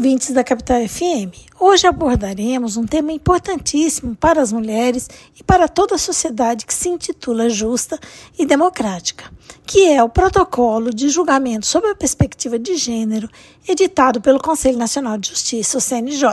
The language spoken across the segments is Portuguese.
ouvintes da Capital FM. Hoje abordaremos um tema importantíssimo para as mulheres e para toda a sociedade que se intitula Justa e Democrática, que é o Protocolo de Julgamento sob a Perspectiva de Gênero, editado pelo Conselho Nacional de Justiça, o CNJ.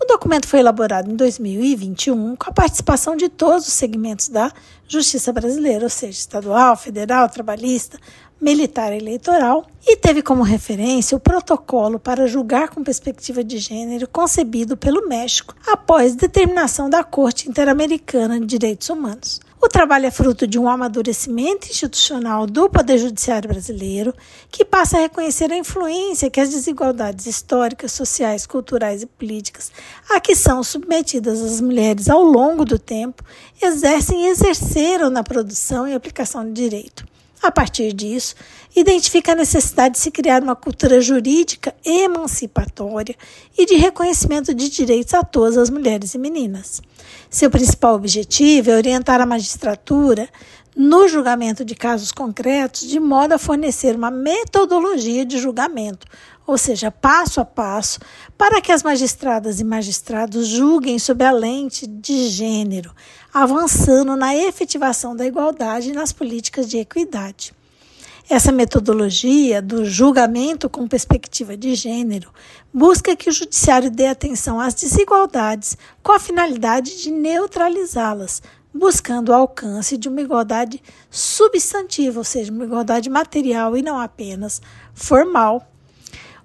O documento foi elaborado em 2021 com a participação de todos os segmentos da justiça brasileira, ou seja, estadual, federal, trabalhista, militar eleitoral e teve como referência o protocolo para julgar com perspectiva de gênero concebido pelo México após determinação da Corte Interamericana de Direitos Humanos. O trabalho é fruto de um amadurecimento institucional do Poder Judiciário brasileiro, que passa a reconhecer a influência que as desigualdades históricas, sociais, culturais e políticas a que são submetidas as mulheres ao longo do tempo exercem e exerceram na produção e aplicação do direito. A partir disso, identifica a necessidade de se criar uma cultura jurídica emancipatória e de reconhecimento de direitos a todas as mulheres e meninas. Seu principal objetivo é orientar a magistratura no julgamento de casos concretos, de modo a fornecer uma metodologia de julgamento, ou seja, passo a passo, para que as magistradas e magistrados julguem sob a lente de gênero, avançando na efetivação da igualdade nas políticas de equidade. Essa metodologia do julgamento com perspectiva de gênero busca que o judiciário dê atenção às desigualdades com a finalidade de neutralizá-las, buscando o alcance de uma igualdade substantiva, ou seja, uma igualdade material e não apenas formal.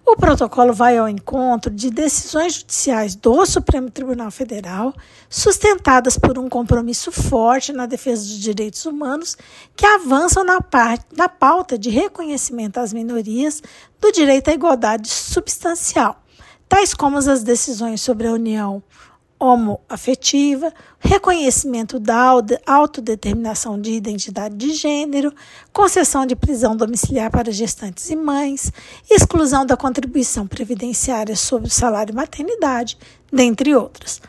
O protocolo vai ao encontro de decisões judiciais do Supremo Tribunal Federal, sustentadas por um compromisso forte na defesa dos direitos humanos, que avançam na, parte, na pauta de reconhecimento às minorias do direito à igualdade substancial, tais como as decisões sobre a união homoafetiva, reconhecimento da autodeterminação de identidade de gênero, concessão de prisão domiciliar para gestantes e mães, exclusão da contribuição previdenciária sobre o salário maternidade, dentre outras.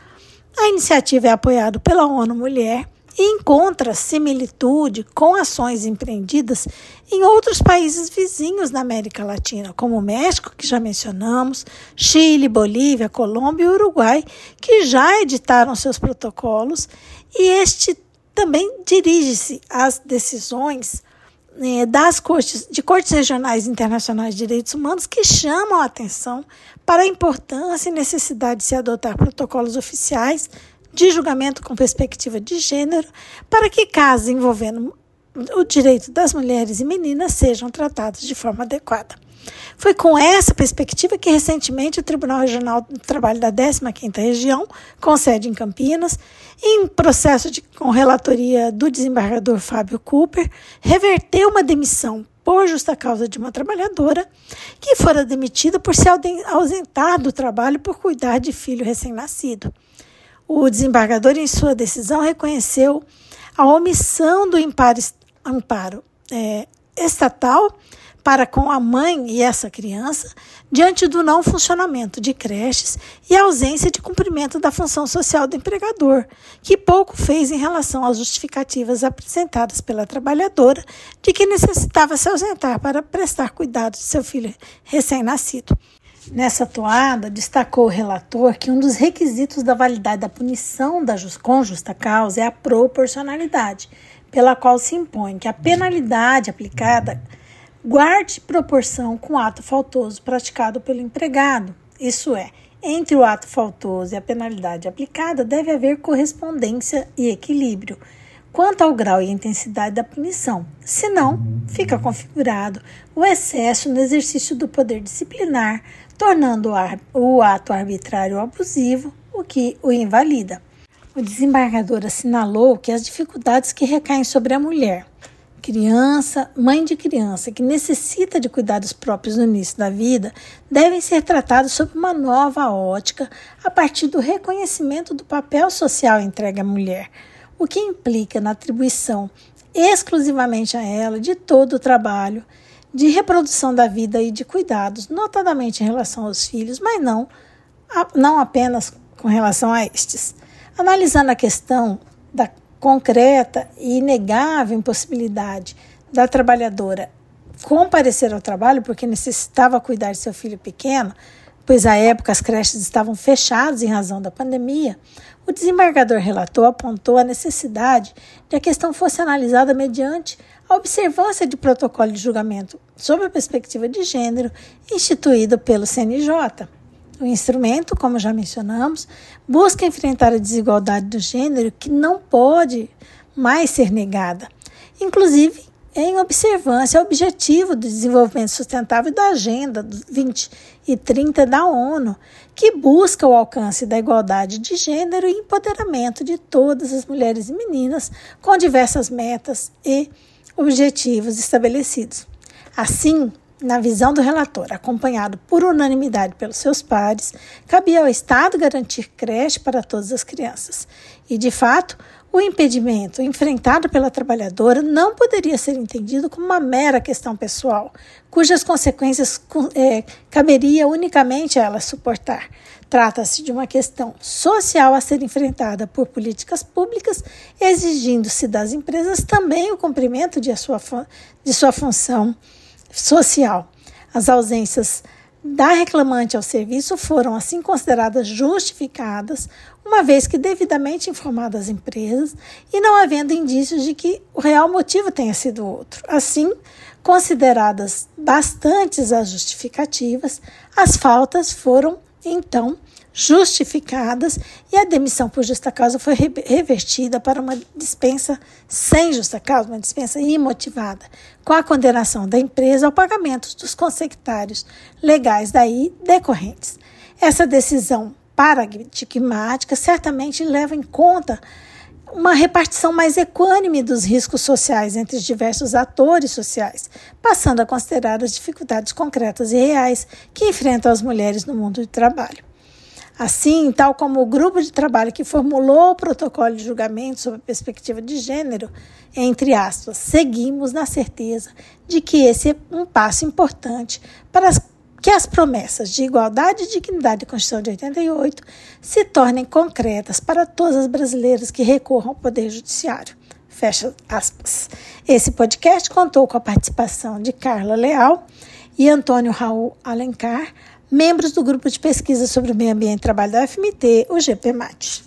A iniciativa é apoiada pela ONU Mulher encontra similitude com ações empreendidas em outros países vizinhos da América Latina, como o México, que já mencionamos, Chile, Bolívia, Colômbia e Uruguai, que já editaram seus protocolos, e este também dirige-se às decisões né, das cortes, de cortes regionais internacionais de direitos humanos que chamam a atenção para a importância e necessidade de se adotar protocolos oficiais de julgamento com perspectiva de gênero para que casos envolvendo o direito das mulheres e meninas sejam tratados de forma adequada. Foi com essa perspectiva que recentemente o Tribunal Regional do Trabalho da 15ª Região, com sede em Campinas, em processo de com relatoria do desembargador Fábio Cooper, reverteu uma demissão por justa causa de uma trabalhadora que fora demitida por se ausentar do trabalho por cuidar de filho recém-nascido. O desembargador, em sua decisão, reconheceu a omissão do amparo, é, estatal para com a mãe e essa criança diante do não funcionamento de creches e ausência de cumprimento da função social do empregador, que pouco fez em relação às justificativas apresentadas pela trabalhadora de que necessitava se ausentar para prestar cuidado de seu filho recém-nascido. Nessa toada, destacou o relator que um dos requisitos da validade da punição da just, com justa causa é a proporcionalidade, pela qual se impõe que a penalidade aplicada guarde proporção com o ato faltoso praticado pelo empregado. Isso é, entre o ato faltoso e a penalidade aplicada deve haver correspondência e equilíbrio quanto ao grau e intensidade da punição. Senão, fica configurado o excesso no exercício do poder disciplinar, tornando o ato arbitrário abusivo, o que o invalida. O desembargador assinalou que as dificuldades que recaem sobre a mulher, criança, mãe de criança que necessita de cuidados próprios no início da vida, devem ser tratadas sob uma nova ótica a partir do reconhecimento do papel social entregue à mulher o que implica na atribuição exclusivamente a ela de todo o trabalho de reprodução da vida e de cuidados, notadamente em relação aos filhos, mas não, não apenas com relação a estes. Analisando a questão da concreta e inegável impossibilidade da trabalhadora comparecer ao trabalho porque necessitava cuidar de seu filho pequeno, pois à época as creches estavam fechadas em razão da pandemia, o desembargador relator apontou a necessidade de a questão fosse analisada mediante a observância de protocolo de julgamento sob a perspectiva de gênero instituído pelo CNJ. O instrumento, como já mencionamos, busca enfrentar a desigualdade do gênero que não pode mais ser negada, inclusive em observância ao objetivo do desenvolvimento sustentável da Agenda 2030 da ONU, que busca o alcance da igualdade de gênero e empoderamento de todas as mulheres e meninas com diversas metas e objetivos estabelecidos. Assim, na visão do relator, acompanhado por unanimidade pelos seus pares, cabia ao Estado garantir creche para todas as crianças. E, de fato, o impedimento enfrentado pela trabalhadora não poderia ser entendido como uma mera questão pessoal, cujas consequências é, caberia unicamente a ela suportar. Trata-se de uma questão social a ser enfrentada por políticas públicas, exigindo-se das empresas também o cumprimento de sua, de sua função social. As ausências da reclamante ao serviço foram assim consideradas justificadas, uma vez que devidamente informadas as empresas e não havendo indícios de que o real motivo tenha sido outro. Assim, consideradas bastantes as justificativas, as faltas foram então justificadas e a demissão por justa causa foi revertida para uma dispensa sem justa causa, uma dispensa imotivada, com a condenação da empresa ao pagamento dos consectários legais daí decorrentes. Essa decisão paradigmática certamente leva em conta uma repartição mais equânime dos riscos sociais entre os diversos atores sociais, passando a considerar as dificuldades concretas e reais que enfrentam as mulheres no mundo do trabalho. Assim, tal como o grupo de trabalho que formulou o protocolo de julgamento sob a perspectiva de gênero, entre aspas, seguimos na certeza de que esse é um passo importante para que as promessas de igualdade e dignidade da Constituição de 88 se tornem concretas para todas as brasileiras que recorram ao Poder Judiciário. Fecha aspas. Esse podcast contou com a participação de Carla Leal e Antônio Raul Alencar membros do grupo de pesquisa sobre o meio ambiente e trabalho da FMT, o GPMAT.